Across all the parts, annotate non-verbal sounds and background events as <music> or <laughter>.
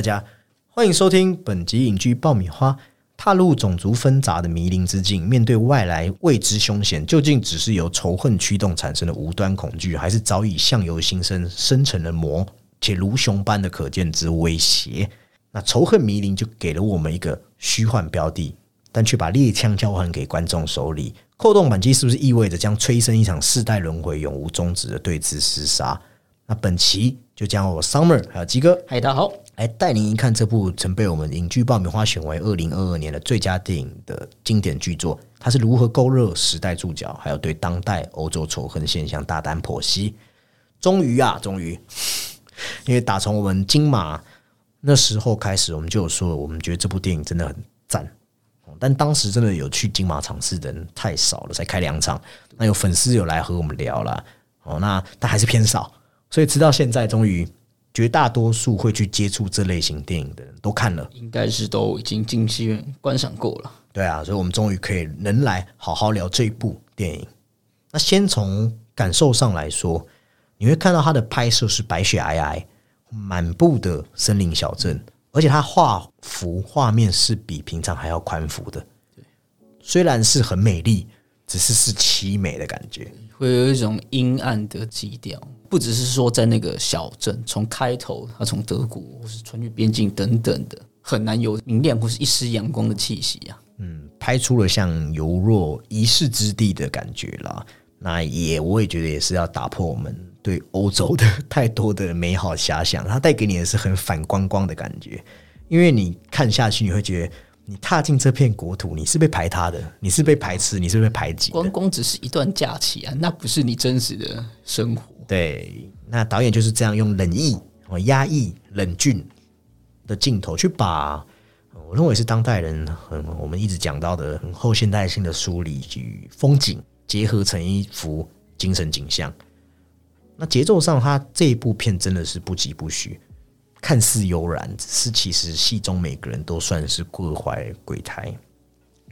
大家欢迎收听本集影剧爆米花。踏入种族纷杂的迷林之境，面对外来未知凶险，究竟只是由仇恨驱动产生的无端恐惧，还是早已相由心生生成了魔且如熊般的可见之威胁？那仇恨迷林就给了我们一个虚幻标的，但却把猎枪交还给观众手里。扣动扳机是不是意味着将催生一场世代轮回、永无终止的对峙厮杀？那本期就将我 Summer 还有鸡哥，嗨，大家好，来带您一看这部曾被我们影剧爆米花选为二零二二年的最佳电影的经典巨作，它是如何勾勒时代注脚，还有对当代欧洲仇恨现象大胆剖析。终于啊，终于，<laughs> 因为打从我们金马那时候开始，我们就有说，我们觉得这部电影真的很赞。但当时真的有去金马场次的人太少了，才开两场。那有粉丝有来和我们聊了，哦，那但还是偏少。所以直到现在，终于绝大多数会去接触这类型电影的人都看了，应该是都已经进戏院观赏过了。对啊，所以我们终于可以能来好好聊这部电影。那先从感受上来说，你会看到它的拍摄是白雪皑皑、满布的森林小镇，而且它画幅画面是比平常还要宽幅的。虽然是很美丽，只是是凄美的感觉。会有一种阴暗的基调，不只是说在那个小镇，从开头他从德国或是穿越边境等等的，很难有明亮或是一丝阳光的气息啊。嗯，拍出了像犹若一世之地的感觉啦。那也我也觉得也是要打破我们对欧洲的 <laughs> 太多的美好遐想，它带给你的是很反光光的感觉，因为你看下去你会觉得。你踏进这片国土，你是被排他的，你是被排斥，你是被排挤。观光只是一段假期啊，那不是你真实的生活。对，那导演就是这样用冷意、哦压抑、冷峻的镜头去把我认为是当代人很我们一直讲到的很后现代性的梳理与风景结合成一幅精神景象。那节奏上，它这一部片真的是不疾不徐。看似悠然，只是其实戏中每个人都算是各怀鬼胎。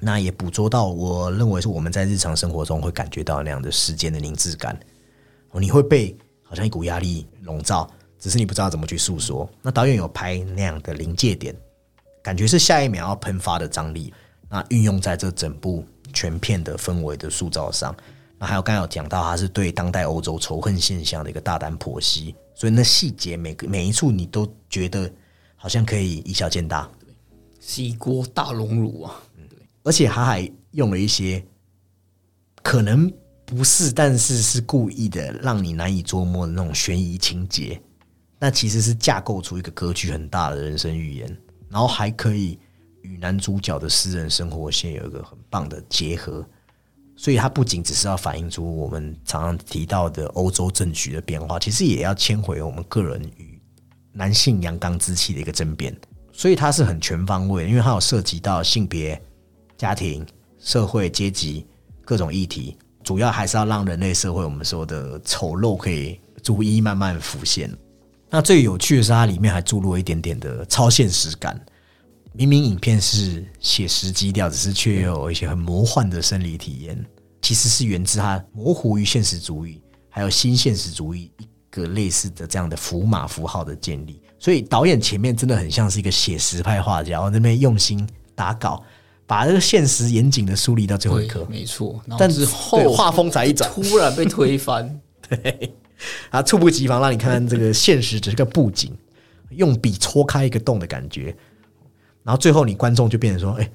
那也捕捉到，我认为是我们在日常生活中会感觉到那样的时间的凝滞感。你会被好像一股压力笼罩，只是你不知道怎么去诉说。那导演有拍那样的临界点，感觉是下一秒要喷发的张力。那运用在这整部全片的氛围的塑造上。那还有刚刚有讲到，他是对当代欧洲仇恨现象的一个大胆剖析。所以那细节每个每一处你都觉得好像可以以小见大，对，是一锅大熔炉啊，对，而且他还用了一些可能不是，但是是故意的让你难以捉摸的那种悬疑情节，那其实是架构出一个格局很大的人生预言，然后还可以与男主角的私人生活线有一个很棒的结合。所以它不仅只是要反映出我们常常提到的欧洲政局的变化，其实也要牵回我们个人与男性阳刚之气的一个争辩。所以它是很全方位，因为它有涉及到性别、家庭、社会、阶级各种议题，主要还是要让人类社会我们说的丑陋可以逐一慢慢浮现。那最有趣的是，它里面还注入一点点的超现实感。明明影片是写实基调，只是却有一些很魔幻的生理体验，其实是源自它模糊于现实主义，还有新现实主义一个类似的这样的符码符号的建立。所以导演前面真的很像是一个写实派画家，然后那边用心打稿，把这个现实严谨的梳理到最后一刻。没错，但是后画风才一转，突然被推翻，对，啊，猝不及防让你看看这个现实只是个布景，用笔戳开一个洞的感觉。然后最后，你观众就变成说：“哎，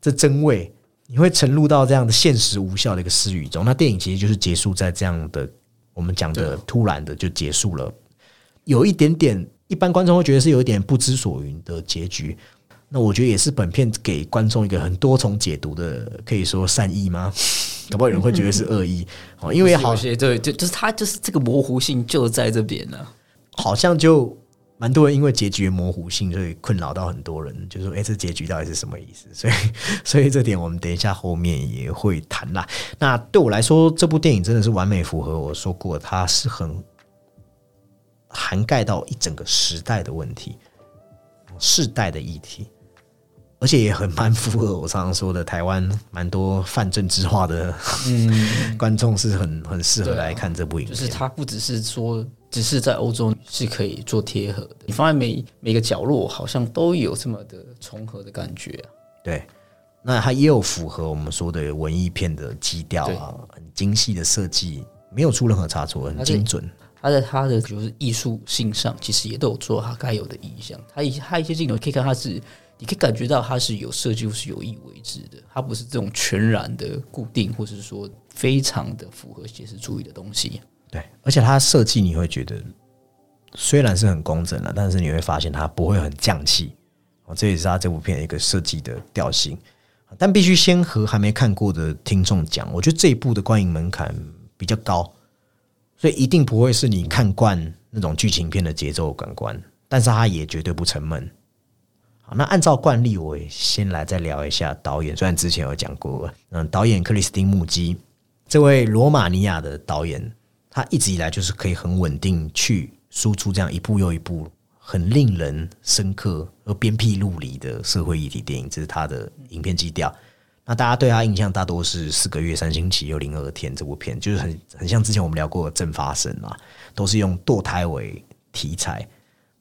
这真味！”你会沉入到这样的现实无效的一个私语中。那电影其实就是结束在这样的我们讲的突然的就结束了，有一点点一般观众会觉得是有一点不知所云的结局。那我觉得也是本片给观众一个很多重解读的，可以说善意吗？<laughs> 可不有人会觉得是恶意哦，因为好些对，就就是他就是这个模糊性就在这边呢，好像就。蛮多人因为结局模糊性，所以困扰到很多人，就说：“哎，这结局到底是什么意思？” <laughs> 所以，所以这点我们等一下后面也会谈啦。那对我来说，这部电影真的是完美符合我说过，它是很涵盖到一整个时代的问题、世代的议题，而且也很蛮符合我常常说的，台湾蛮多泛政治化的 <laughs> 嗯观众是很很适合来看这部影就是它不只是说。只是在欧洲是可以做贴合的。你放在每每个角落，好像都有这么的重合的感觉啊。对，那它也有符合我们说的文艺片的基调啊，很精细的设计，没有出任何差错，很精准。它在它的就是艺术性上，其实也都有做它该有的意向。它一它一些镜头可以看，它是你可以感觉到它是有设计，或是有意为之的。它不是这种全然的固定，或是说非常的符合写实主义的东西。对，而且它设计你会觉得虽然是很工整了，但是你会发现它不会很降气。哦，这也是他这部片一个设计的调性。但必须先和还没看过的听众讲，我觉得这一部的观影门槛比较高。所以一定不会是你看惯那种剧情片的节奏感官，但是它也绝对不沉闷。好，那按照惯例，我先来再聊一下导演。虽然之前有讲过，嗯，导演克里斯汀穆基这位罗马尼亚的导演，他一直以来就是可以很稳定去输出这样一部又一部很令人深刻而鞭辟入里的社会议题电影，这是他的影片基调。那大家对他印象大多是四个月三星期又零二天这部片，就是很很像之前我们聊过的《正发生》啊，都是用堕胎为题材。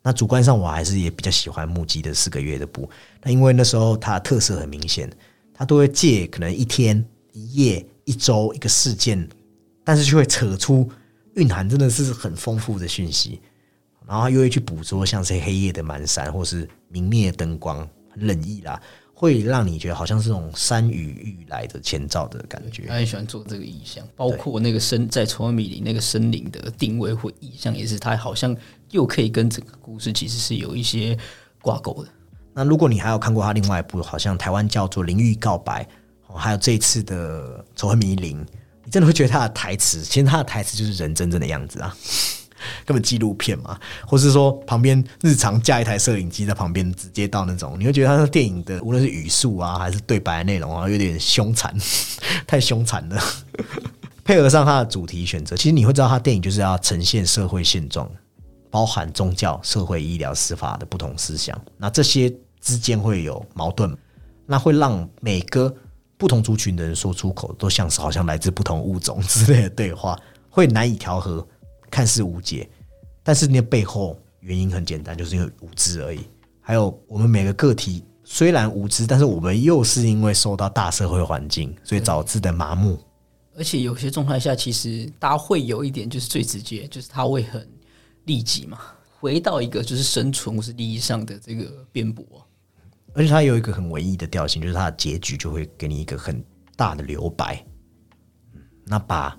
那主观上我还是也比较喜欢木基的四个月的部，那因为那时候它的特色很明显，它都会借可能一天、一夜、一周一个事件，但是就会扯出蕴含真的是很丰富的讯息，然后又会去捕捉像是黑夜的满山或是明灭灯光，很冷意啦。会让你觉得好像是这种山雨欲来的前兆的感觉。他很喜欢做这个意象，包括那个森在《崇文米林》那个森林的定位或意象，也是他好像又可以跟整个故事其实是有一些挂钩的。那如果你还有看过他另外一部，好像台湾叫做《灵域告白》，还有这一次的《崇文米林》，你真的会觉得他的台词，其实他的台词就是人真正的样子啊。根本纪录片嘛，或是说旁边日常架一台摄影机在旁边，直接到那种，你会觉得他的电影的无论是语速啊，还是对白内容啊，有点凶残，<laughs> 太凶残了。配合上他的主题选择，其实你会知道，他电影就是要呈现社会现状，包含宗教、社会、医疗、司法的不同思想。那这些之间会有矛盾，那会让每个不同族群的人说出口，都像是好像来自不同物种之类的对话，会难以调和。看似无解，但是那背后原因很简单，就是因为无知而已。还有我们每个个体虽然无知，但是我们又是因为受到大社会环境，所以导致的麻木。而且有些状态下，其实大家会有一点，就是最直接，就是他会很利己嘛，回到一个就是生存或是利益上的这个辩驳。而且它有一个很唯一的调性，就是它的结局就会给你一个很大的留白。那把。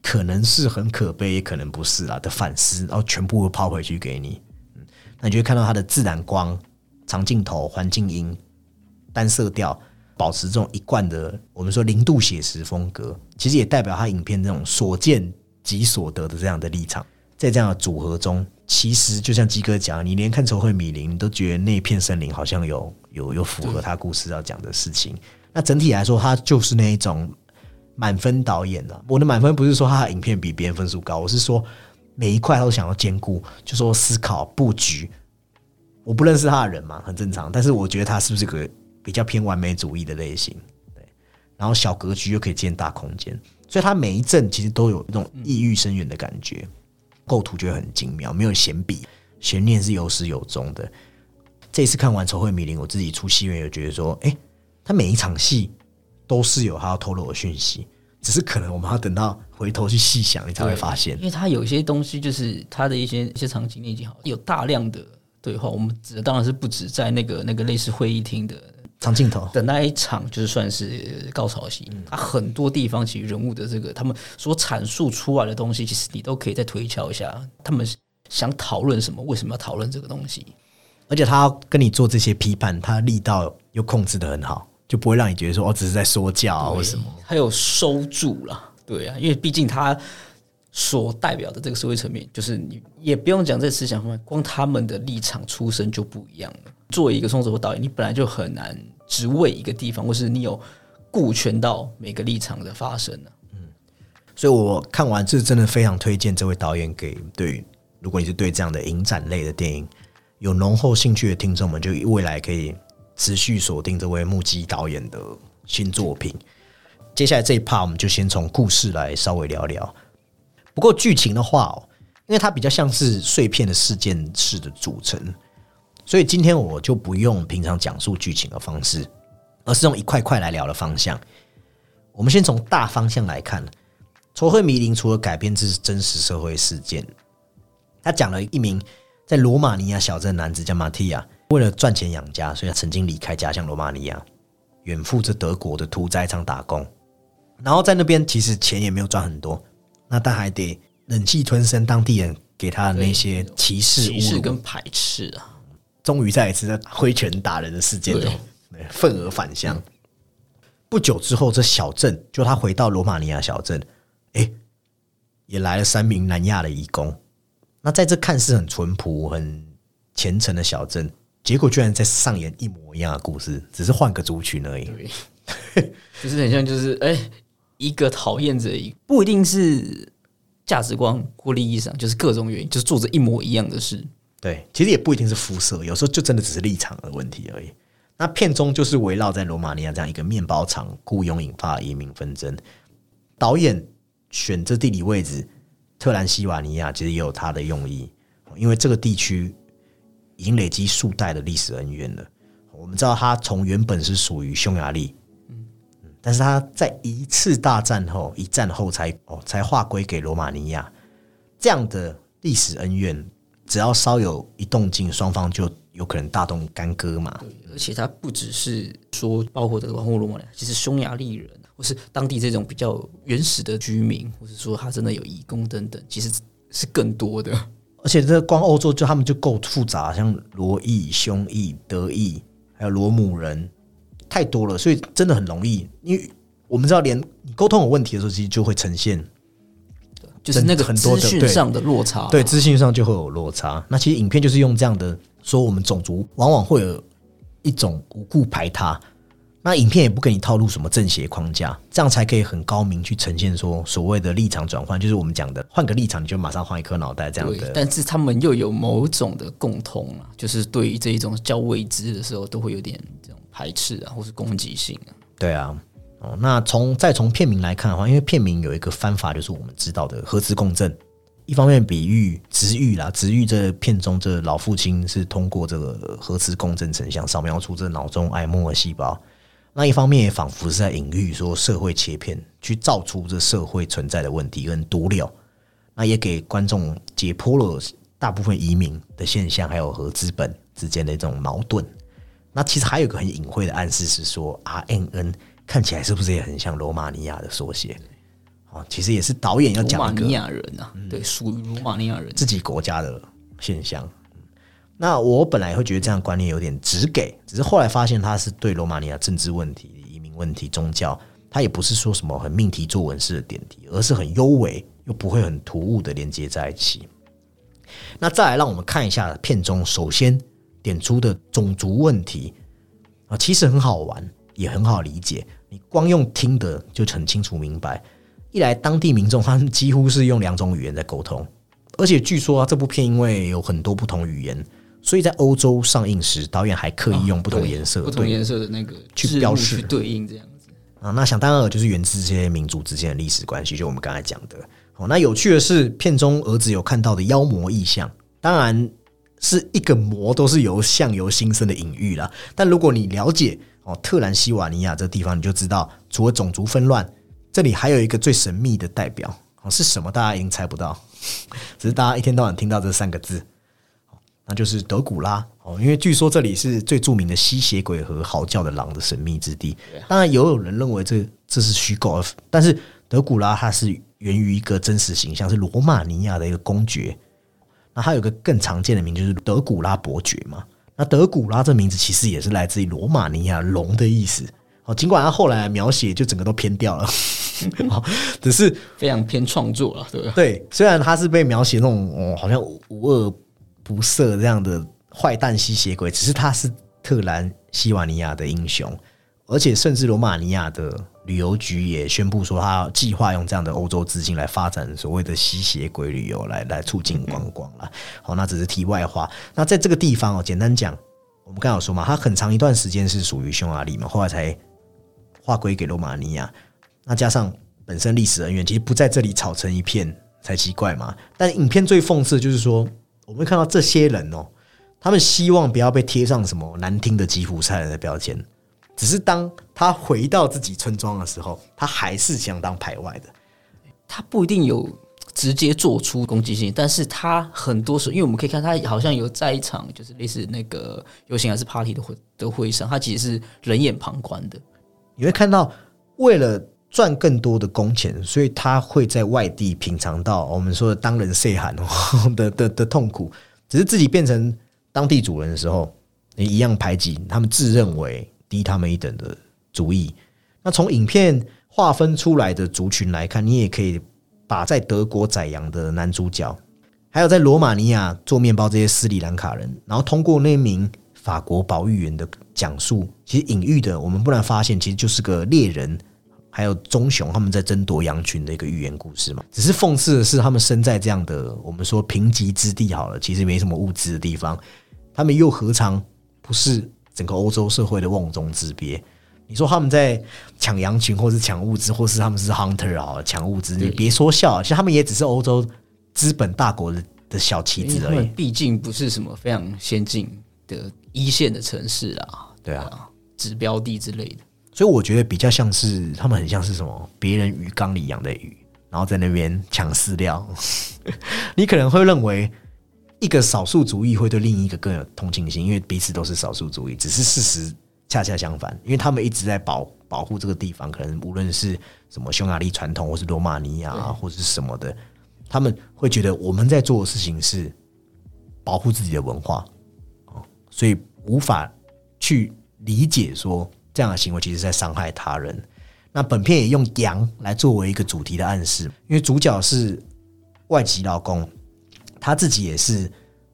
可能是很可悲，也可能不是啊的反思，然后全部都抛回去给你。嗯，那你就会看到它的自然光、长镜头、环境音、单色调，保持这种一贯的我们说零度写实风格，其实也代表他影片这种所见即所得的这样的立场。在这样的组合中，其实就像鸡哥讲，你连看《仇恨米林》都觉得那片森林好像有有有符合他故事要讲的事情。那整体来说，他就是那一种。满分导演的，我的满分不是说他的影片比别人分数高，我是说每一块他都想要兼顾，就说思考布局。我不认识他的人嘛，很正常。但是我觉得他是不是个比较偏完美主义的类型？对，然后小格局又可以建大空间，所以他每一阵其实都有那种意欲深远的感觉，构图觉得很精妙，没有闲笔，悬念是有始有终的。这次看完《仇恨迷林》，我自己出戏院也觉得说，哎，他每一场戏。都是有他要透露的讯息，只是可能我们要等到回头去细想，你才会发现。因为他有些东西，就是他的一些一些场景已经好，有大量的对话。我们指的当然是不止在那个那个类似会议厅的长镜头的那一场，就是算是高潮戏。他很多地方其实人物的这个他们所阐述出来的东西，其实你都可以再推敲一下，他们想讨论什么，为什么要讨论这个东西。而且他跟你做这些批判，他力道又控制的很好。就不会让你觉得说，哦只是在说教或什么。他有收住了，对啊，因为毕竟他所代表的这个社会层面，就是你也不用讲这思想方面，光他们的立场出身就不一样了。作为一个创作者导演，你本来就很难只为一个地方，或是你有顾全到每个立场的发生呢。嗯，所以我看完这真的非常推荐这位导演给对，如果你是对这样的影展类的电影有浓厚兴趣的听众们，就未来可以。持续锁定这位目击导演的新作品。接下来这一 part，我们就先从故事来稍微聊聊。不过剧情的话，因为它比较像是碎片的事件式的组成，所以今天我就不用平常讲述剧情的方式，而是用一块块来聊的方向。我们先从大方向来看，《仇恨迷林》除了改编自真实社会事件，他讲了一名在罗马尼亚小镇男子叫马蒂亚，为了赚钱养家，所以他曾经离开家乡罗马尼亚，远赴这德国的屠宰场打工。然后在那边其实钱也没有赚很多，那他还得忍气吞声当地人给他的那些歧视、歧视跟排斥啊，终于再一次在挥拳打人的事件中愤而返乡。不久之后，这小镇就他回到罗马尼亚小镇，哎，也来了三名南亚的义工。那在这看似很淳朴、很虔诚的小镇，结果居然在上演一模一样的故事，只是换个族群而已。对，<laughs> 就是很像就是哎、一个讨厌者一，不一定是价值观或利益上，就是各种原因，就是做着一模一样的事。对，其实也不一定是肤色，有时候就真的只是立场的问题而已。那片中就是围绕在罗马尼亚这样一个面包厂雇佣引发移民纷争。导演选这地理位置，特兰西瓦尼亚其实也有他的用意，因为这个地区已经累积数代的历史恩怨了。我们知道，它从原本是属于匈牙利，嗯，但是它在一次大战后，一战后才哦才划归给罗马尼亚。这样的历史恩怨，只要稍有一动静，双方就有可能大动干戈嘛。而且它不只是说包括德国或罗马其实匈牙利人或是当地这种比较原始的居民，或是说他真的有义工等等，其实是更多的。而且这光欧洲就他们就够复杂，像罗裔、匈裔、德裔，还有罗姆人，太多了，所以真的很容易。因为我们知道，连你沟通有问题的时候，其实就会呈现就是那个很多资讯上的落差，对资讯上就会有落差。那其实影片就是用这样的说，我们种族往往会有一种无故排他。那影片也不给你套路什么正邪框架，这样才可以很高明去呈现说所谓的立场转换，就是我们讲的换个立场，你就马上换一颗脑袋这样对的。但是他们又有某种的共通啊，就是对于这一种较未知的时候，都会有点这种排斥啊，或是攻击性啊。对啊，哦，那从再从片名来看的话，因为片名有一个翻法，就是我们知道的核磁共振。一方面比喻直喻啦，直喻这片中这老父亲是通过这个核磁共振成像扫描出这脑中癌末细胞。那一方面也仿佛是在隐喻说社会切片，去造出这社会存在的问题跟毒瘤。那也给观众解剖了大部分移民的现象，还有和资本之间的这种矛盾。那其实还有一个很隐晦的暗示是说，RNN 看起来是不是也很像罗马尼亚的缩写？哦，其实也是导演要讲罗马尼亚人啊，对，属于罗马尼亚人。自己国家的现象。嗯那我本来会觉得这样观念有点直给，只是后来发现他是对罗马尼亚政治问题、移民问题、宗教，他也不是说什么很命题作文式的点题，而是很优美又不会很突兀的连接在一起。那再来，让我们看一下片中首先点出的种族问题啊，其实很好玩，也很好理解。你光用听的就很清楚明白。一来，当地民众他们几乎是用两种语言在沟通，而且据说啊，这部片因为有很多不同语言，所以在欧洲上映时，导演还刻意用不同颜色、对不同颜色的那个去标示去对应这样子。啊，那想当然了，就是源自这些民族之间的历史关系，就我们刚才讲的。哦，那有趣的是，片中儿子有看到的妖魔意象，当然是一个魔都是由相由心生的隐喻啦。但如果你了解哦特兰西瓦尼亚这个地方，你就知道，除了种族纷乱，这里还有一个最神秘的代表哦是什么？大家已经猜不到，<laughs> 只是大家一天到晚听到这三个字，哦那就是德古拉哦，因为据说这里是最著名的吸血鬼和嚎叫的狼的神秘之地。当然，也有人认为这这是虚构，但是德古拉它是源于一个真实形象，是罗马尼亚的一个公爵。那它有个更常见的名就是德古拉伯爵嘛。那德古拉这名字其实也是来自于罗马尼亚龙的意思。哦，尽管他后来描写就整个都偏掉了，<laughs> 哦，只是非常偏创作了，对吧？对，虽然他是被描写那种哦，好像无恶不赦这样的坏蛋吸血鬼，只是他是特兰西瓦尼亚的英雄，而且甚至罗马尼亚的旅游局也宣布说，他计划用这样的欧洲资金来发展所谓的吸血鬼旅游，来来促进观光啦。好，那只是题外话。那在这个地方哦，简单讲，我们刚刚说嘛，它很长一段时间是属于匈牙利嘛，后来才划归给罗马尼亚。那加上本身历史恩怨，其实不在这里吵成一片，才奇怪嘛。但影片最讽刺的就是说，我们看到这些人哦，他们希望不要被贴上什么难听的吉普赛人的标签，只是当他回到自己村庄的时候，他还是想当排外的。他不一定有直接做出攻击性，但是他很多时候，因为我们可以看他好像有在一场就是类似那个游行还是 party 的会的会上，他其实是冷眼旁观的。你会看到，为了赚更多的工钱，所以他会在外地品尝到我们说的当人岁寒 <laughs> 的的的痛苦。只是自己变成当地主人的时候，你一样排挤他们自认为低他们一等的主意。那从影片划分出来的族群来看，你也可以把在德国宰羊的男主角，还有在罗马尼亚做面包这些斯里兰卡人，然后通过那名法国保育员的讲述，其实隐喻的，我们不难发现，其实就是个猎人还有棕熊他们在争夺羊群的一个寓言故事嘛。只是讽刺的是，他们生在这样的我们说贫瘠之地，好了，其实没什么物资的地方，他们又何尝不是整个欧洲社会的瓮中之鳖？你说他们在抢羊群，或是抢物资，或是他们是 hunter 啊，抢物资，你别说笑，其实他们也只是欧洲资本大国的的小棋子而已。毕竟不是什么非常先进的一线的城市啊，对啊，指标地之类的。所以我觉得比较像是他们很像是什么别人鱼缸里养的鱼，然后在那边抢饲料。<laughs> 你可能会认为一个少数族裔会对另一个更有同情心，因为彼此都是少数族裔。只是事实恰恰相反，因为他们一直在保保护这个地方，可能无论是什么匈牙利传统，或是罗马尼亚，或者是什么的，他们会觉得我们在做的事情是保护自己的文化，哦，所以无法去理解说。这样的行为其实在伤害他人。那本片也用羊来作为一个主题的暗示，因为主角是外籍劳工，他自己也是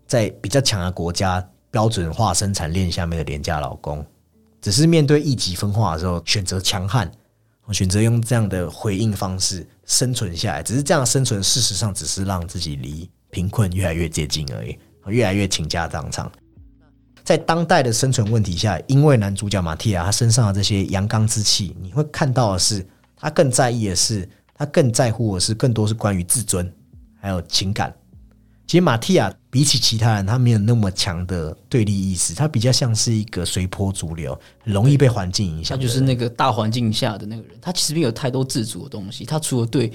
在比较强的国家标准化生产链下面的廉价劳工，只是面对一级分化的时候选择强悍，选择用这样的回应方式生存下来。只是这样生存，事实上只是让自己离贫困越来越接近而已，越来越倾家荡产。在当代的生存问题下，因为男主角马蒂亚他身上的这些阳刚之气，你会看到的是，他更在意的是，他更在乎的是，更多是关于自尊还有情感。其实马蒂亚比起其他人，他没有那么强的对立意识，他比较像是一个随波逐流，容易被环境影响。他就是那个大环境下的那个人，他其实没有太多自主的东西。他除了对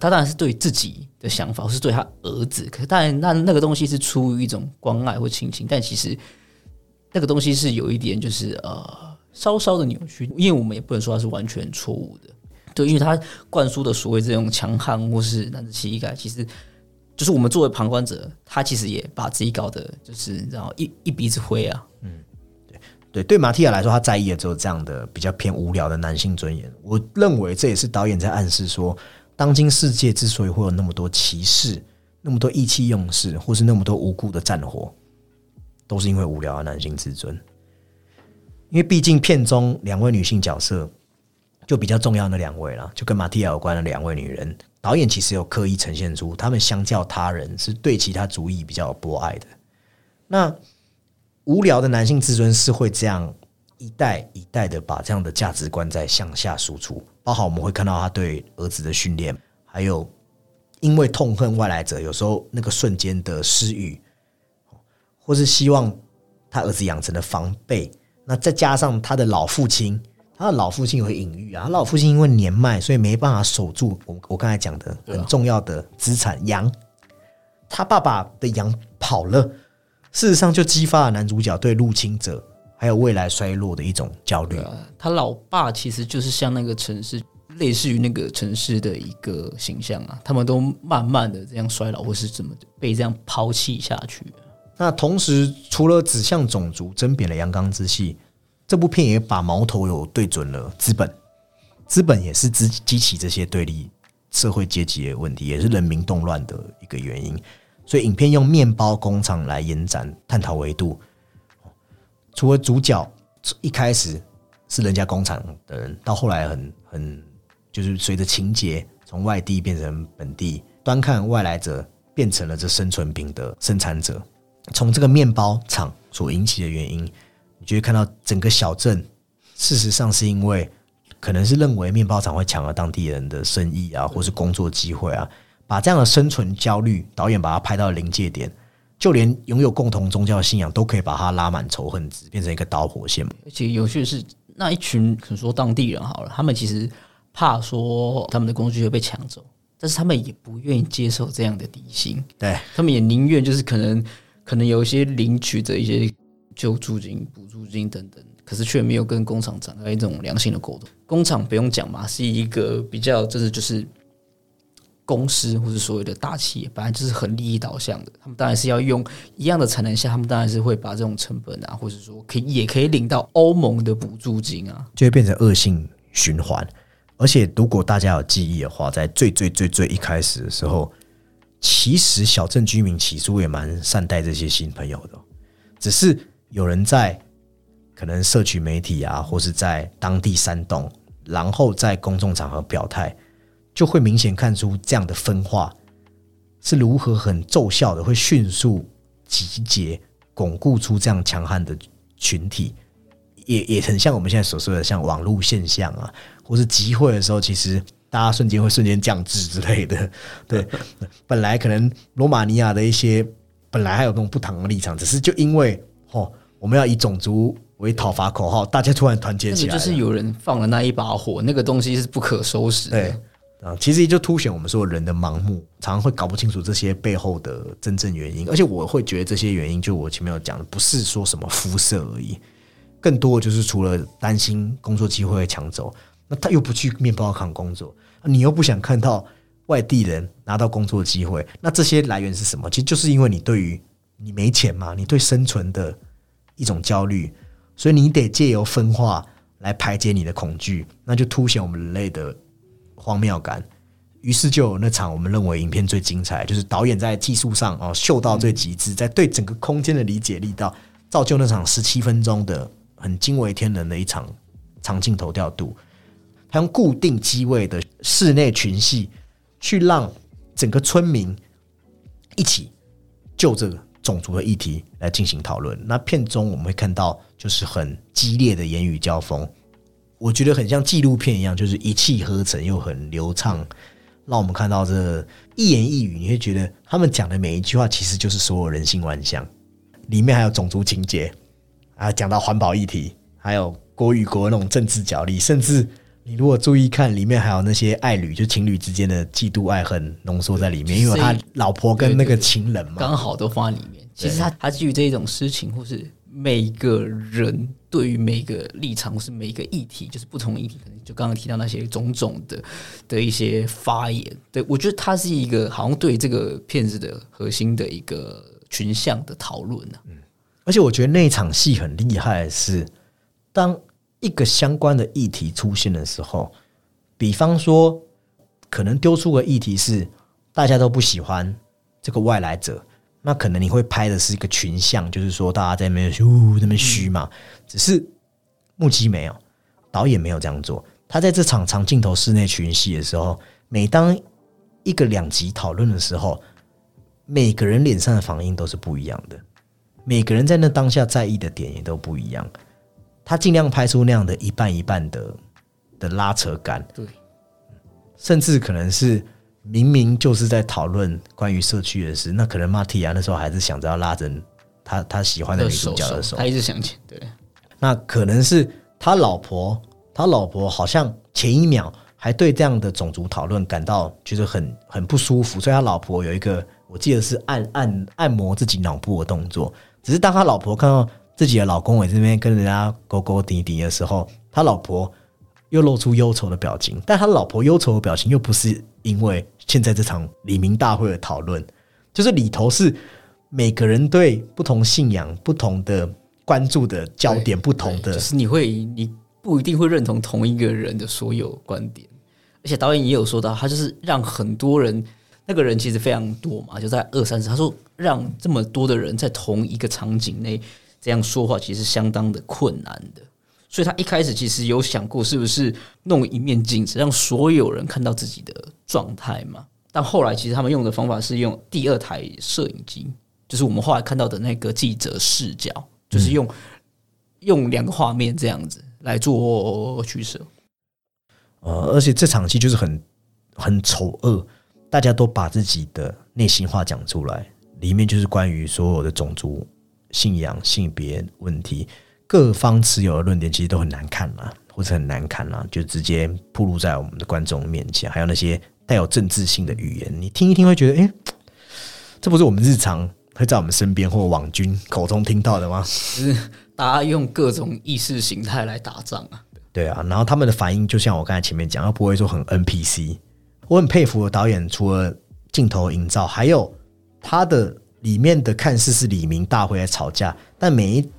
他当然是对自己的想法，或是对他儿子，可是当然那那个东西是出于一种关爱或亲情，但其实。那个东西是有一点，就是呃，稍稍的扭曲，因为我们也不能说他是完全错误的，对，因为他灌输的所谓这种强悍或是男子气概，其实就是我们作为旁观者，他其实也把自己搞得就是然后一一鼻子灰啊，嗯，对对，对马蒂亚来说，他在意的只有这样的比较偏无聊的男性尊严。我认为这也是导演在暗示说，当今世界之所以会有那么多歧视、那么多意气用事，或是那么多无辜的战火。都是因为无聊的男性自尊，因为毕竟片中两位女性角色就比较重要的两位了，就跟马蒂亚有关的两位女人，导演其实有刻意呈现出他们相较他人是对其他主义比较博爱的。那无聊的男性自尊是会这样一代一代的把这样的价值观在向下输出，包含我们会看到他对儿子的训练，还有因为痛恨外来者，有时候那个瞬间的失语。或是希望他儿子养成的防备，那再加上他的老父亲，他的老父亲有隐喻啊，他老父亲因为年迈，所以没办法守住我我刚才讲的很重要的资产羊，他爸爸的羊跑了，事实上就激发了男主角对入侵者还有未来衰落的一种焦虑。他老爸其实就是像那个城市，类似于那个城市的一个形象啊，他们都慢慢的这样衰老，或是怎么被这样抛弃下去。那同时，除了指向种族争贬的阳刚之气，这部片也把矛头有对准了资本。资本也是激激起这些对立社会阶级的问题，也是人民动乱的一个原因。所以，影片用面包工厂来延展探讨维度。除了主角一开始是人家工厂的人，到后来很很就是随着情节从外地变成本地，端看外来者变成了这生存品的生产者。从这个面包厂所引起的原因，你就会看到整个小镇，事实上是因为可能是认为面包厂会抢了当地人的生意啊，或是工作机会啊，把这样的生存焦虑，导演把它拍到临界点，就连拥有共同宗教信仰都可以把它拉满仇恨值，变成一个导火线。而且有趣的是，那一群可能说当地人好了，他们其实怕说他们的工具会被抢走，但是他们也不愿意接受这样的底薪，对。他们也宁愿就是可能可能有一些领取的一些救助金、补助金等等，可是却没有跟工厂展开一种良性的沟通。工厂不用讲嘛，是一个比较真的就是公司或是所谓的大企业，本来就是很利益导向的。他们当然是要用一样的产能下，他们当然是会把这种成本啊，或者说可以也可以领到欧盟的补助金啊。就会变成恶性循环。而且，如果大家有记忆的话，在最最最最一开始的时候，其实小镇居民起初也蛮善待这些新朋友的，只是有人在可能社区媒体啊，或是在当地煽动，然后在公众场合表态，就会明显看出这样的分化是如何很奏效的，会迅速集结、巩固出这样强悍的群体。也也很像我们现在所说的，像网络现象啊，或是集会的时候，其实大家瞬间会瞬间降智之类的。<laughs> 对，本来可能罗马尼亚的一些本来还有那种不同的立场，只是就因为哦，我们要以种族为讨伐口号，大家突然团结起来就是有人放了那一把火，那个东西是不可收拾的。对啊，其实也就凸显我们说人的盲目，常常会搞不清楚这些背后的真正原因。而且我会觉得这些原因，就我前面有讲的，不是说什么肤色而已，更多的就是除了担心工作机会会抢走，那他又不去面包厂工作，你又不想看到外地人拿到工作机会，那这些来源是什么？其实就是因为你对于你没钱嘛，你对生存的一种焦虑，所以你得借由分化来排解你的恐惧，那就凸显我们人类的荒谬感。于是就有那场我们认为影片最精彩，就是导演在技术上哦秀到最极致，在对整个空间的理解力到造就那场十七分钟的很惊为天人的一场长镜头调度。他用固定机位的室内群戏，去让整个村民一起就这个种族的议题来进行讨论。那片中我们会看到，就是很激烈的言语交锋，我觉得很像纪录片一样，就是一气呵成又很流畅，让我们看到这一言一语，你会觉得他们讲的每一句话其实就是所有人性万象。里面还有种族情节，啊，讲到环保议题，还有国与国那种政治角力，甚至你如果注意看，里面还有那些爱侣，就情侣之间的嫉妒爱恨浓缩在里面，因为他老婆跟那个情人嘛，刚好都放在里面。其实他他基于这一种事情，或是每个人对于每个立场或是每一个议题，就是不同议题，可能就刚刚提到那些种种的的一些发言。对我觉得他是一个好像对这个片子的核心的一个群像的讨论呢、而且我觉得那一场戏很厉害的是，当一个相关的议题出现的时候，比方说，可能丢出个议题是大家都不喜欢这个外来者，那可能你会拍的是一个群像，就是说大家在那边嘘那边嘘嘛。只是目击没有，导演没有这样做。他在这场长镜头室内群戏的时候，每当一个两极讨论的时候，每个人脸上的反应都是不一样的。每个人在那当下在意的点也都不一样，他尽量拍出那样的一半一半的的拉扯感，对，甚至可能是明明就是在讨论关于社区的事，那可能马蒂亚那时候还是想着要拉着他他喜欢的女主角的手。他，一直想起，对，那可能是他老婆，他老婆好像前一秒还对这样的种族讨论感到觉得很很不舒服，所以他老婆有一个我记得是按按按摩自己脑部的动作。只是当他老婆看到自己的老公也在那边跟人家勾勾滴滴的时候，他老婆又露出忧愁的表情。但他老婆忧愁的表情又不是因为现在这场李明大会的讨论，就是里头是每个人对不同信仰、不同的关注的焦点不同的就是你会你不一定会认同同一个人的所有观点，而且导演也有说到，他就是让很多人，那个人其实非常多嘛，就在二三十，他说让这么多的人在同一个场景内这样说话，其实相当的困难的。所以他一开始其实有想过，是不是弄一面镜子，让所有人看到自己的状态嘛？但后来其实他们用的方法是用第二台摄影机，就是我们后来看到的那个记者视角，就是用、用两个画面这样子来做取舍。呃，而且这场戏就是很很丑恶，大家都把自己的内心话讲出来，里面就是关于所有的种族、信仰、性别问题，各方持有的论点其实都很难看啦，或者很难看啦，就直接暴露在我们的观众面前。还有那些带有政治性的语言，你听一听会觉得，诶，这不是我们日常会在我们身边或网军口中听到的吗？就是大家用各种意识形态来打仗啊。对啊，然后他们的反应就像我刚才前面讲，他不会说很 NPC。我很佩服导演，除了镜头营造，还有他的里面的看似是李明大会在吵架，但每一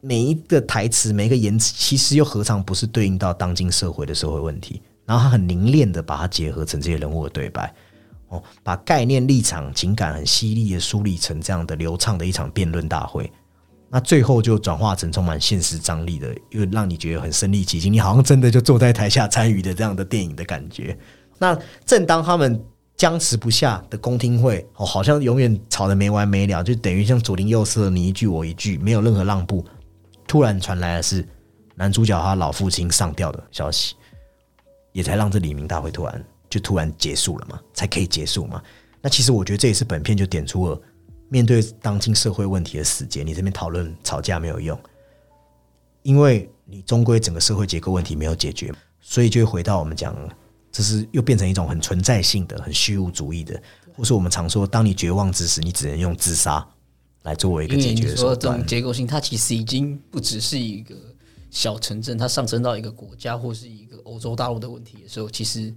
每一个台词、每一个言辞，其实又何尝不是对应到当今社会的社会问题？然后他很凝练的把它结合成这些人物的对白，哦，把概念、立场、情感很犀利的梳理成这样的流畅的一场辩论大会。那最后就转化成充满现实张力的，又让你觉得很身临其境，你好像真的就坐在台下参与的这样的电影的感觉。那正当他们僵持不下的公听会，哦，好像永远吵得没完没了，就等于像左邻右舍你一句我一句，没有任何让步。突然传来的是男主角他老父亲上吊的消息，也才让这李明大会突然就突然结束了嘛，才可以结束嘛。那其实我觉得这也是本片就点出了面对当今社会问题的死结，你这边讨论吵架没有用，因为你终归整个社会结构问题没有解决，所以就会回到我们讲。这是又变成一种很存在性的、很虚无主义的，或是我们常说，当你绝望之时，你只能用自杀来作为一个解决手段。这种结构性，它其实已经不只是一个小城镇，它上升到一个国家或是一个欧洲大陆的问题的时候，其实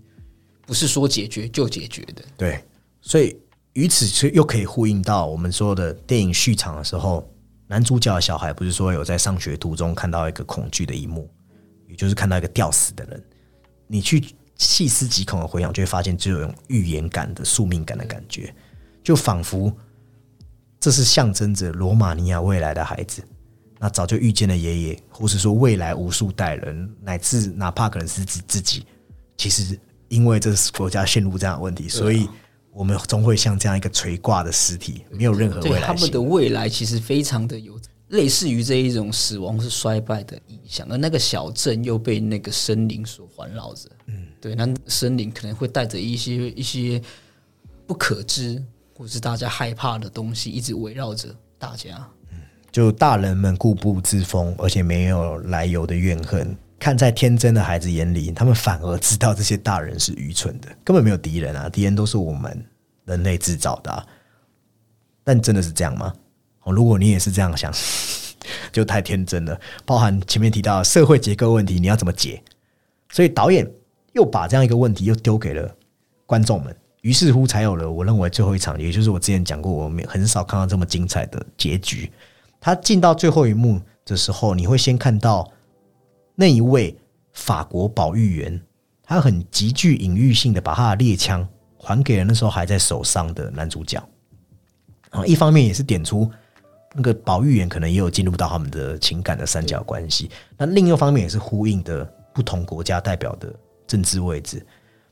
不是说解决就解决的。对，所以与此却又可以呼应到我们说的电影续场的时候，男主角的小孩不是说有在上学途中看到一个恐惧的一幕，也就是看到一个吊死的人，你去。细思极恐的回想，就会发现这种预言感的宿命感的感觉，就仿佛这是象征着罗马尼亚未来的孩子，那早就遇见了爷爷，或是说未来无数代人，乃至哪怕可能是自自己，其实因为这国家陷入这样的问题，所以我们终会像这样一个垂挂的尸体，没有任何未来。他们的未来其实非常的有。类似于这一种死亡是衰败的意象，而那个小镇又被那个森林所环绕着。嗯，对，那森林可能会带着一些一些不可知或是大家害怕的东西，一直围绕着大家。嗯，就大人们固步自封，而且没有来由的怨恨，看在天真的孩子眼里，他们反而知道这些大人是愚蠢的，根本没有敌人啊，敌人都是我们人类制造的。但真的是这样吗？哦，如果你也是这样想，<laughs> 就太天真了。包含前面提到社会结构问题，你要怎么解？所以导演又把这样一个问题又丢给了观众们，于是乎才有了我认为最后一场，也就是我之前讲过，我们很少看到这么精彩的结局。他进到最后一幕的时候，你会先看到那一位法国保育员，他很极具隐喻性的把他的猎枪还给了那时候还在手上的男主角。啊，一方面也是点出。那个保育员可能也有进入到他们的情感的三角关系，那另一方面也是呼应的不同国家代表的政治位置。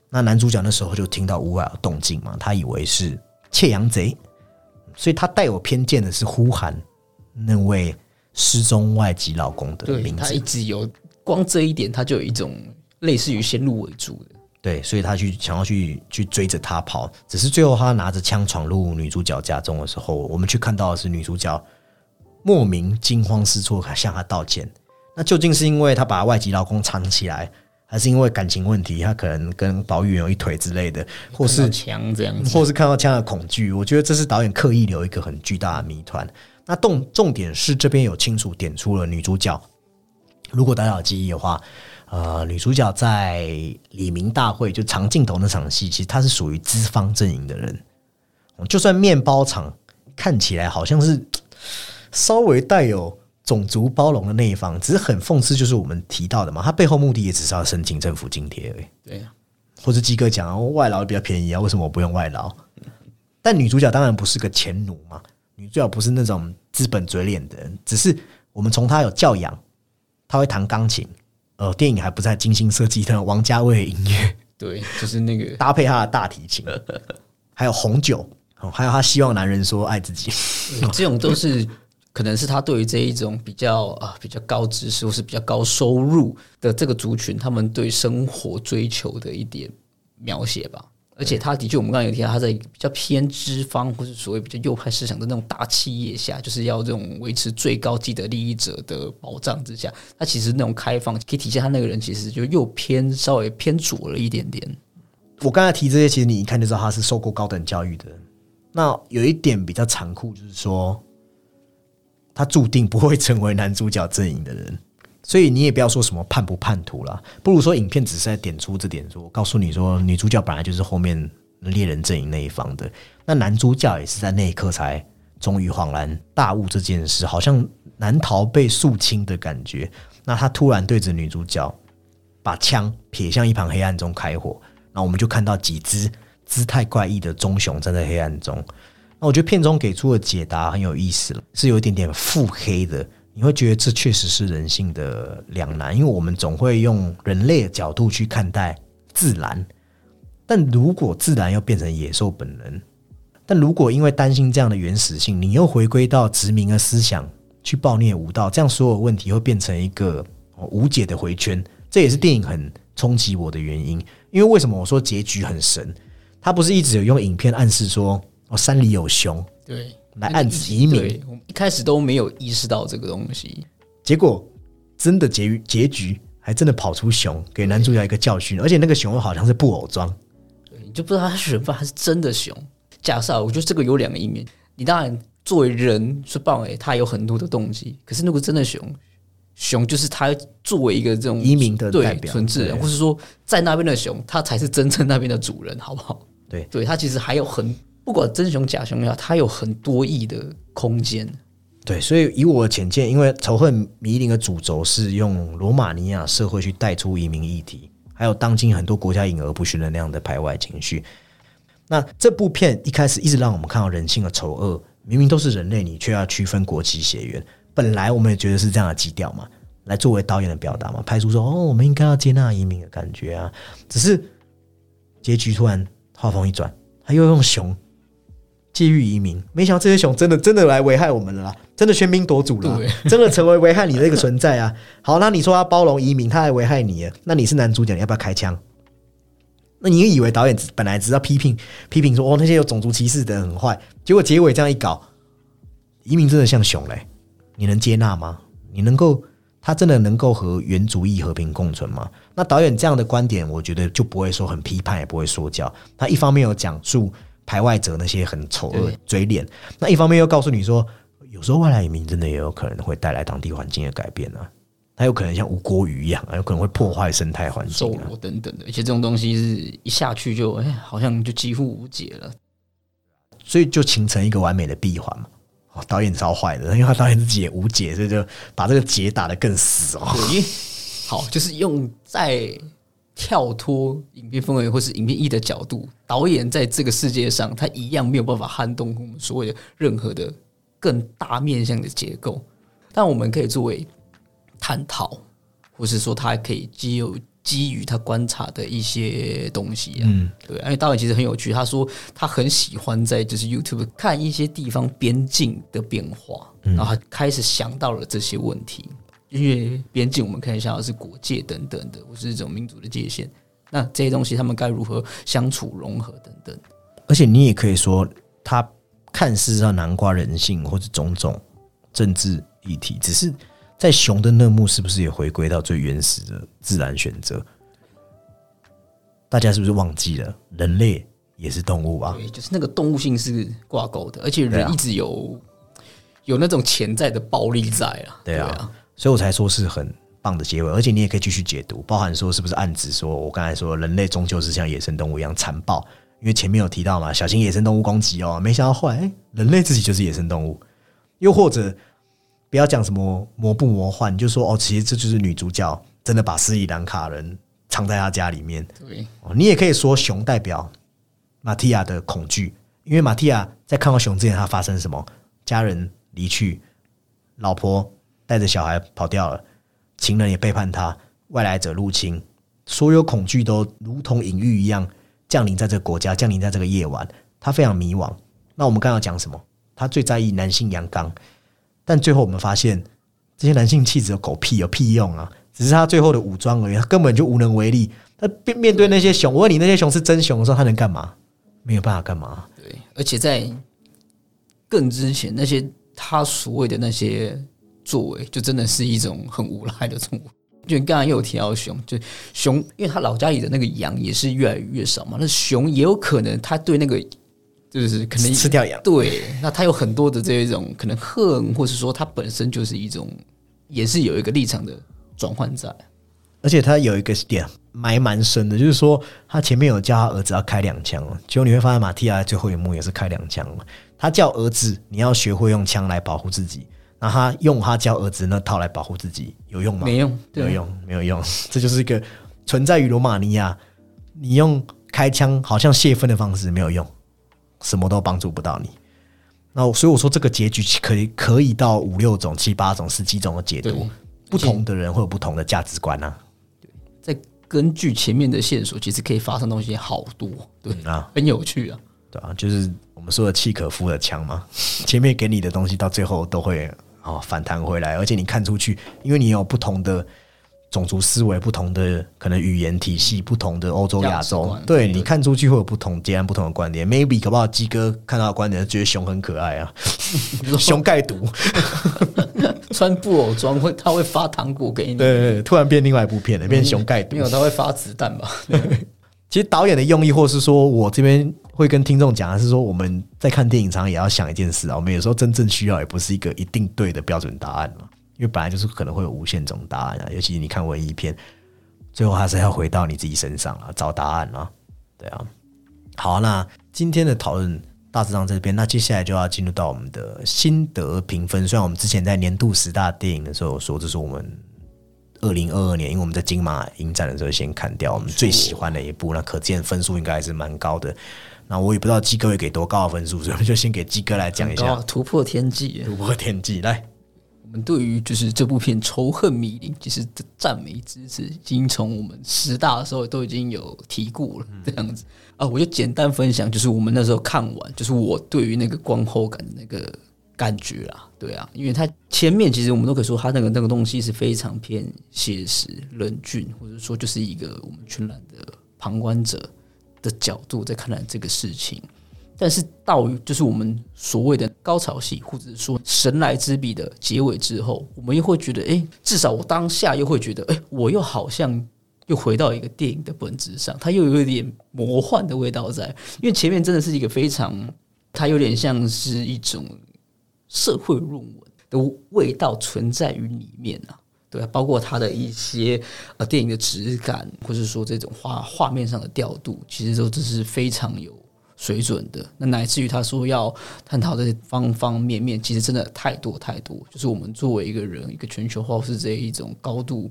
那男主角那时候就听到屋外有动静嘛，他以为是窃洋贼，所以他带有偏见的是呼喊那位失踪外籍老公的名字。他一直有光这一点，他就有一种类似于先入为主的。对，所以他去想要去去追着他跑，只是最后他拿着枪闯入女主角家中的时候，我们去看到的是女主角莫名惊慌失措向他道歉。那究竟是因为他把外籍老公藏起来，还是因为感情问题？他可能跟保育员有一腿之类的，或是枪这样子，或是看到枪的恐惧？我觉得这是导演刻意留一个很巨大的谜团。那重重点是这边有清楚点出了女主角，如果大家有记忆的话。呃，女主角在李明大会就长镜头那场戏，其实她是属于资方阵营的人。就算面包厂看起来好像是稍微带有种族包容的那一方，只是很讽刺，就是我们提到的嘛，他背后目的也只是要申请政府津贴而已。对呀，或者鸡哥讲外劳比较便宜啊，为什么我不用外劳？但女主角当然不是个钱奴嘛，女主角不是那种资本嘴脸的人，只是我们从她有教养，她会弹钢琴。呃，电影还不在精心设计的王家卫音乐，对，就是那个搭配他的大提琴，<laughs> 还有红酒，哦，还有他希望男人说爱自己，这种都是可能是他对于这一种比较啊比较高知识或是比较高收入的这个族群，他们对生活追求的一点描写吧。而且他的确，我们刚刚有提到，他在比较偏资方或是所谓比较右派思想的那种大企业下，就是要这种维持最高既得利益者的保障之下，他其实那种开放可以体现他那个人其实就又偏稍微偏左了一点点。我刚才提这些，其实你一看就知道他是受过高等教育的。那有一点比较残酷，就是说他注定不会成为男主角阵营的人。所以你也不要说什么叛不叛徒啦，不如说影片只是在点出这点，说告诉你说女主角本来就是后面猎人阵营那一方的，那男主角也是在那一刻才终于恍然大悟这件事，好像难逃被肃清的感觉。那他突然对着女主角把枪撇向一旁黑暗中开火，那我们就看到几只姿态怪异的棕熊站在黑暗中。那我觉得片中给出的解答很有意思了，是有一点点腹黑的。你会觉得这确实是人性的两难，因为我们总会用人类的角度去看待自然，但如果自然要变成野兽本能，但如果因为担心这样的原始性，你又回归到殖民的思想去暴虐武道，这样所有问题会变成一个无解的回圈。这也是电影很冲击我的原因。因为为什么我说结局很神？他不是一直有用影片暗示说哦，山里有熊，对。来暗指移民，我们一开始都没有意识到这个东西，结果真的结结局还真的跑出熊，给男主角一个教训，而且那个熊好像是布偶装，对，你就不知道他是人吧，还是真的熊。假设啊我觉得这个有两个一面，你当然作为人是棒诶，他有很多的动机，可是如果真的熊，熊就是他作为一个这种移民的代表，纯自然，或是说在那边的熊，他才是真正那边的主人，好不好？对，对他其实还有很。不管真熊假熊呀，它有很多亿的空间。对，所以以我的浅见，因为仇恨迷林的主轴是用罗马尼亚社会去带出移民议题，还有当今很多国家隐而不宣的那样的排外情绪。那这部片一开始一直让我们看到人性的丑恶，明明都是人类，你却要区分国旗血缘。本来我们也觉得是这样的基调嘛，来作为导演的表达嘛，拍出说哦，我们应该要接纳移民的感觉啊。只是结局突然画风一转，他又用熊。地狱移民，没想到这些熊真的真的来危害我们了啦！真的喧宾夺主了，真的成为危害你的一个存在啊！好，那你说他包容移民，他还危害你，那你是男主角，你要不要开枪？那你以为导演本来只要批评批评说哦那些有种族歧视的人很坏，结果结尾这样一搞，移民真的像熊嘞？你能接纳吗？你能够他真的能够和原主义和平共存吗？那导演这样的观点，我觉得就不会说很批判，也不会说教。他一方面有讲述。排外者那些很丑恶嘴脸，那一方面又告诉你说，有时候外来移民真的也有可能会带来当地环境的改变啊，它有可能像无锅鱼一样，有可能会破坏生态环境啊等等的，而且这种东西是一下去就哎，好像就几乎无解了，所以就形成一个完美的闭环嘛。哦，导演超坏的，因为他导演自己也无解，所以就把这个结打得更死哦。好，就是用在。跳脱影片氛围或是影片意的角度，导演在这个世界上，他一样没有办法撼动我们所谓的任何的更大面向的结构。但我们可以作为探讨，或是说他可以基有基于他观察的一些东西啊。嗯，对，因为导演其实很有趣，他说他很喜欢在就是 YouTube 看一些地方边境的变化，然后他开始想到了这些问题。因为边境，我们看一下是国界等等的，或是这种民族的界限。那这些东西，他们该如何相处融合等等？而且你也可以说，他看似要南瓜人性或者种种政治议题，只是在熊的那幕，是不是也回归到最原始的自然选择？大家是不是忘记了，人类也是动物啊？对，就是那个动物性是挂钩的，而且人一直有有那种潜在的暴力在啊。对啊。所以我才说是很棒的结尾，而且你也可以继续解读，包含说是不是暗指说我刚才说人类终究是像野生动物一样残暴，因为前面有提到嘛，小心野生动物攻击哦，没想到后来人类自己就是野生动物，又或者不要讲什么魔不魔幻，就说哦，其实这就是女主角真的把斯里兰卡人藏在她家里面。对，你也可以说熊代表马蒂亚的恐惧，因为马蒂亚在看到熊之前，他发生什么？家人离去，老婆。带着小孩跑掉了，情人也背叛他，外来者入侵，所有恐惧都如同隐喻一样降临在这个国家，降临在这个夜晚。他非常迷惘。那我们刚刚讲什么？他最在意男性阳刚，但最后我们发现，这些男性气质有狗屁有屁用啊！只是他最后的武装而已，他根本就无能为力。他面面对那些熊，我问你，那些熊是真熊的时候，他能干嘛？没有办法干嘛？对，而且在更之前，那些他所谓的那些作为，就真的是一种很无赖的动物。就你刚刚又有提到熊，就熊，因为他老家里的那个羊也是越来越少嘛，那熊也有可能他对那个就是可能吃掉羊，对，那他有很多的这一种可能恨，或是说他本身就是一种，也是有一个立场的转换在。而且他有一个点埋蛮深的，就是说他前面有叫他儿子要开两枪哦，结果你会发现马蒂亚最后一幕也是开两枪嘛。他叫儿子你要学会用枪来保护自己，那他用他教儿子那套来保护自己有用吗？没用，没有用，没有用。这就是一个存在于罗马尼亚，你用开枪好像泄愤的方式没有用，什么都帮助不到你。那所以我说这个结局可以可以到五六种、七八种、十几种的解读，不同的人会有不同的价值观啊。再根据前面的线索，其实可以发生东西好多，对啊，很有趣啊，对啊，就是我们说的契可夫的枪嘛，前面给你的东西到最后都会哦反弹回来，而且你看出去，因为你有不同的种族思维、不同的可能语言体系、不同的欧洲、亚洲，对你看出去会有不同截然不同的观点。Maybe 可不好？鸡哥看到的观点觉得熊很可爱啊，<laughs> 熊盖毒。<laughs> 穿布偶装会，他会发糖果给你。对对，突然变另外一部片了，变熊盖毒。没有，他会发子弹吧？<laughs> 其实导演的用意，或是说我这边会跟听众讲的是说，我们在看电影常也要想一件事啊，我们有时候真正需要也不是一个一定对的标准答案嘛，因为本来就是可能会有无限种答案啊。尤其你看文艺片，最后还是要回到你自己身上啊，找答案啊。对啊，好，那今天的讨论。大致上这边，那接下来就要进入到我们的心得评分。虽然我们之前在年度十大电影的时候说，这是我们二零二二年，因为我们在金马影展的时候先看掉我们最喜欢的一部，那可见分数应该还是蛮高的。那我也不知道鸡哥会给多高的分数，所以我们就先给鸡哥来讲一下突破天际，突破天际来。我们对于就是这部片仇恨迷离，其实的赞美之词，已经从我们十大的时候都已经有提过了。这样子啊，我就简单分享，就是我们那时候看完，就是我对于那个观后感的那个感觉啦。对啊，因为它前面其实我们都可以说，它那个那个东西是非常偏写实、冷峻，或者说就是一个我们全然的旁观者的角度在看待这个事情。但是到就是我们所谓的高潮戏，或者说神来之笔的结尾之后，我们又会觉得，哎，至少我当下又会觉得，哎，我又好像又回到一个电影的本质上，它又有一点魔幻的味道在。因为前面真的是一个非常，它有点像是一种社会论文的味道存在于里面啊，对，包括它的一些呃电影的质感，或者说这种画画面上的调度，其实都只是非常有。水准的，那乃至于他说要探讨的方方面面，其实真的太多太多。就是我们作为一个人，一个全球化或是这一种高度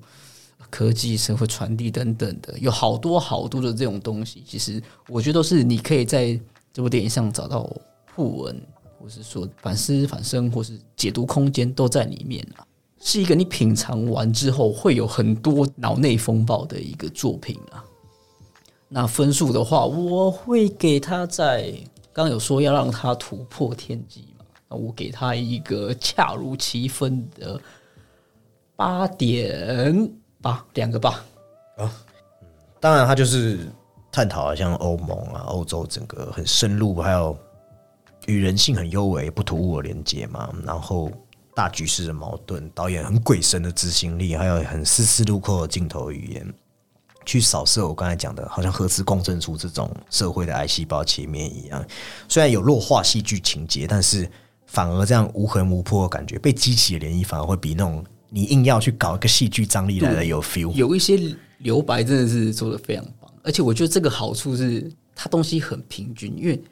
科技、社会传递等等的，有好多好多的这种东西。其实我觉得都是你可以在这部电影上找到互文，或是说反思、反生，或是解读空间都在里面啊。是一个你品尝完之后会有很多脑内风暴的一个作品啊。那分数的话，我会给他在刚有说要让他突破天际嘛，那我给他一个恰如其分的八点八，两个八啊。当然，他就是探讨像欧盟啊、欧洲整个很深入，还有与人性很优美、不突兀的连接嘛。然后大局势的矛盾，导演很鬼神的执行力，还有很丝丝入扣的镜头语言。去扫射我刚才讲的，好像核磁共振出这种社会的癌细胞切面一样。虽然有弱化戏剧情节，但是反而这样无痕无破的感觉，被激起的涟漪反而会比那种你硬要去搞一个戏剧张力来的有 feel。有一些留白真的是做的非常棒，而且我觉得这个好处是它东西很平均，因为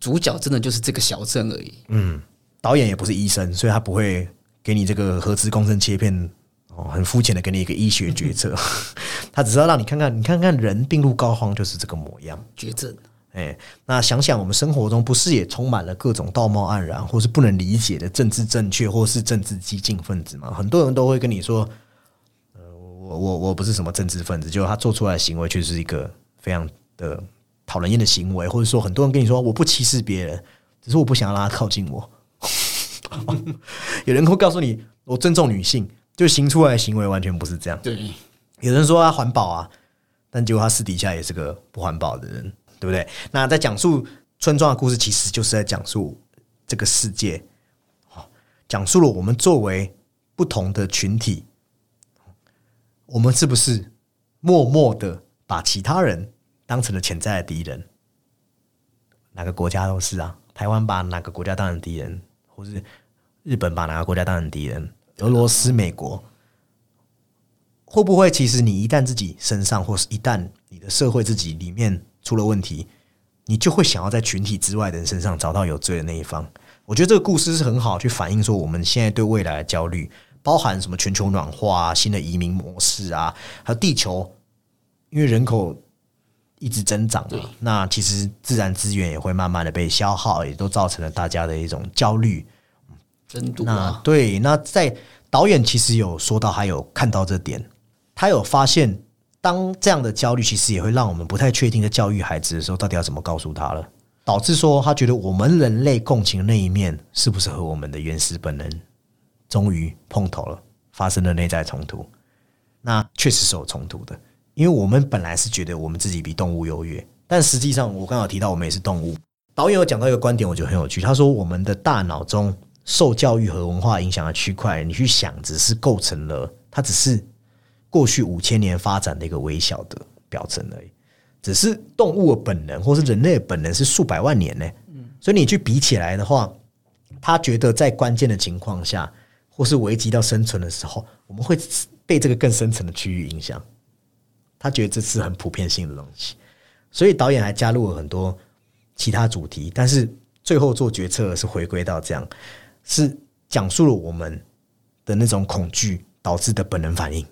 主角真的就是这个小镇而已。嗯，导演也不是医生，所以他不会给你这个核磁共振切片。哦很肤浅的给你一个医学决策，<laughs> 他只是要让你看看，你看看人病入膏肓就是这个模样。绝症，哎，那想想我们生活中不是也充满了各种道貌岸然或是不能理解的政治正确或是政治激进分子吗？很多人都会跟你说，呃，我我我不是什么政治分子，就他做出来的行为却是一个非常的讨人厌的行为，或者说很多人跟你说我不歧视别人，只是我不想要让他靠近我。<laughs> 有人会告诉你，我尊重女性。就行出来的行为完全不是这样。对，有人说他环保啊，但结果他私底下也是个不环保的人，对不对？那在讲述村庄的故事其实就是在讲述这个世界，讲述了我们作为不同的群体，我们是不是默默的把其他人当成了潜在的敌人？哪个国家都是啊，台湾把哪个国家当成敌人，或是日本把哪个国家当成敌人，俄罗斯、美国，会不会其实你一旦自己身上，或是一旦你的社会自己里面出了问题，你就会想要在群体之外的人身上找到有罪的那一方？我觉得这个故事是很好去反映说我们现在对未来的焦虑，包含什么全球暖化啊、新的移民模式啊，还有地球因为人口一直增长嘛，那其实自然资源也会慢慢的被消耗，也都造成了大家的一种焦虑。真毒啊！对，那在导演其实有说到，还有看到这点，他有发现，当这样的焦虑其实也会让我们不太确定，在教育孩子的时候，到底要怎么告诉他了，导致说他觉得我们人类共情的那一面，是不是和我们的原始本能终于碰头了，发生了内在冲突？那确实是有冲突的，因为我们本来是觉得我们自己比动物优越，但实际上我刚好提到，我们也是动物。导演有讲到一个观点，我觉得很有趣。他说，我们的大脑中受教育和文化影响的区块，你去想，只是构成了它只是过去五千年发展的一个微小的表层而已。只是动物的本能，或是人类的本能是数百万年呢、所以你去比起来的话，他觉得在关键的情况下，或是危及到生存的时候，我们会被这个更深层的区域影响。他觉得这是很普遍性的东西，所以导演还加入了很多其他主题，但是最后做决策是回归到这样，是讲述了我们的那种恐惧导致的本能反应。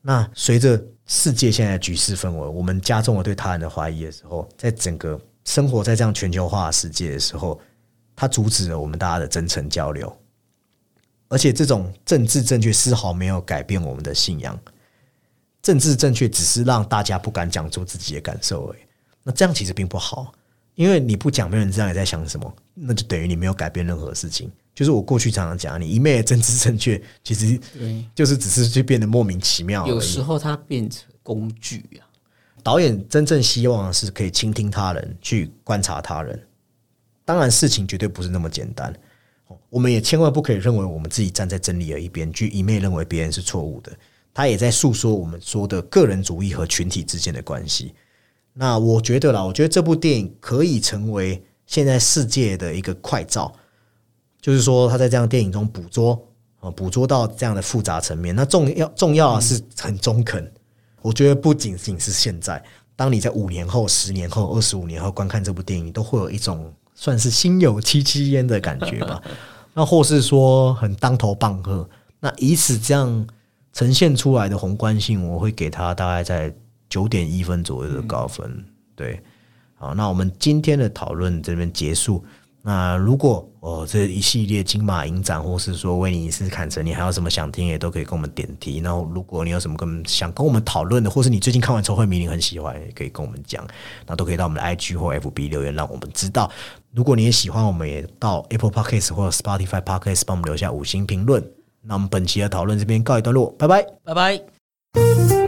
那随着世界现在的局势氛围，我们加重了对他人的怀疑的时候，在整个生活在这样全球化的世界的时候，它阻止了我们大家的真诚交流，而且这种政治正确丝毫没有改变我们的信仰。政治正确只是让大家不敢讲出自己的感受而已。那这样其实并不好，因为你不讲，没有人知道你在想什么，那就等于你没有改变任何事情。就是我过去常常讲，你一昧的政治正确，其实对，就是只是就变得莫名其妙。有时候它变成工具啊。导演真正希望的是可以倾听他人，去观察他人。当然，事情绝对不是那么简单。哦我们也千万不可以认为我们自己站在真理的一边，去一昧认为别人是错误的。他也在诉说我们说的个人主义和群体之间的关系。那我觉得啦，我觉得这部电影可以成为现在世界的一个快照，就是说他在这样电影中捕捉啊，捕捉到这样的复杂层面。那重要重要的是很中肯。我觉得不仅仅是现在，当你在五年后、十年后、二十五年后观看这部电影，都会有一种算是心有戚戚焉的感觉吧。<laughs> 那或是说很当头棒喝，那以此这样呈现出来的宏观性，我会给他大概在九点一分左右的高分。对，好，那我们今天的讨论这边结束。那如果哦这一系列金马影展，或是说威尼斯坎城，你还有什么想听，也都可以跟我们点题。然后如果你有什么跟想跟我们讨论的，或是你最近看完《仇恨迷离》很喜欢，也可以跟我们讲，那都可以到我们的 IG 或 FB 留言，让我们知道。如果你也喜欢，我们也到 Apple Podcast 或者 Spotify Podcast 帮我们留下五星评论。那我们本期的讨论这边告一段落，拜拜。拜拜。